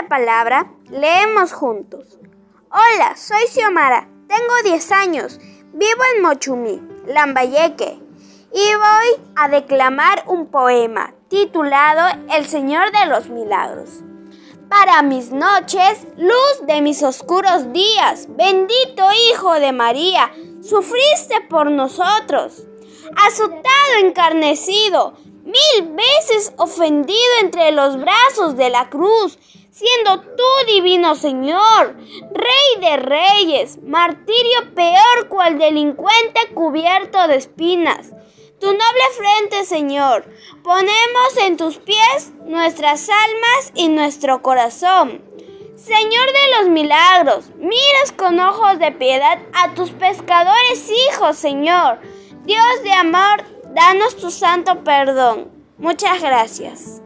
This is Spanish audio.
la palabra, leemos juntos. Hola, soy Xiomara, tengo 10 años, vivo en Mochumí, Lambayeque, y voy a declamar un poema titulado El Señor de los Milagros. Para mis noches, luz de mis oscuros días, bendito Hijo de María, sufriste por nosotros. Azotado, encarnecido, mil veces ofendido entre los brazos de la cruz, siendo tú divino Señor, Rey de reyes, martirio peor cual delincuente cubierto de espinas. Tu noble frente, Señor, ponemos en tus pies nuestras almas y nuestro corazón. Señor de los milagros, miras con ojos de piedad a tus pescadores hijos, Señor. Dios de amor, danos tu santo perdón. Muchas gracias.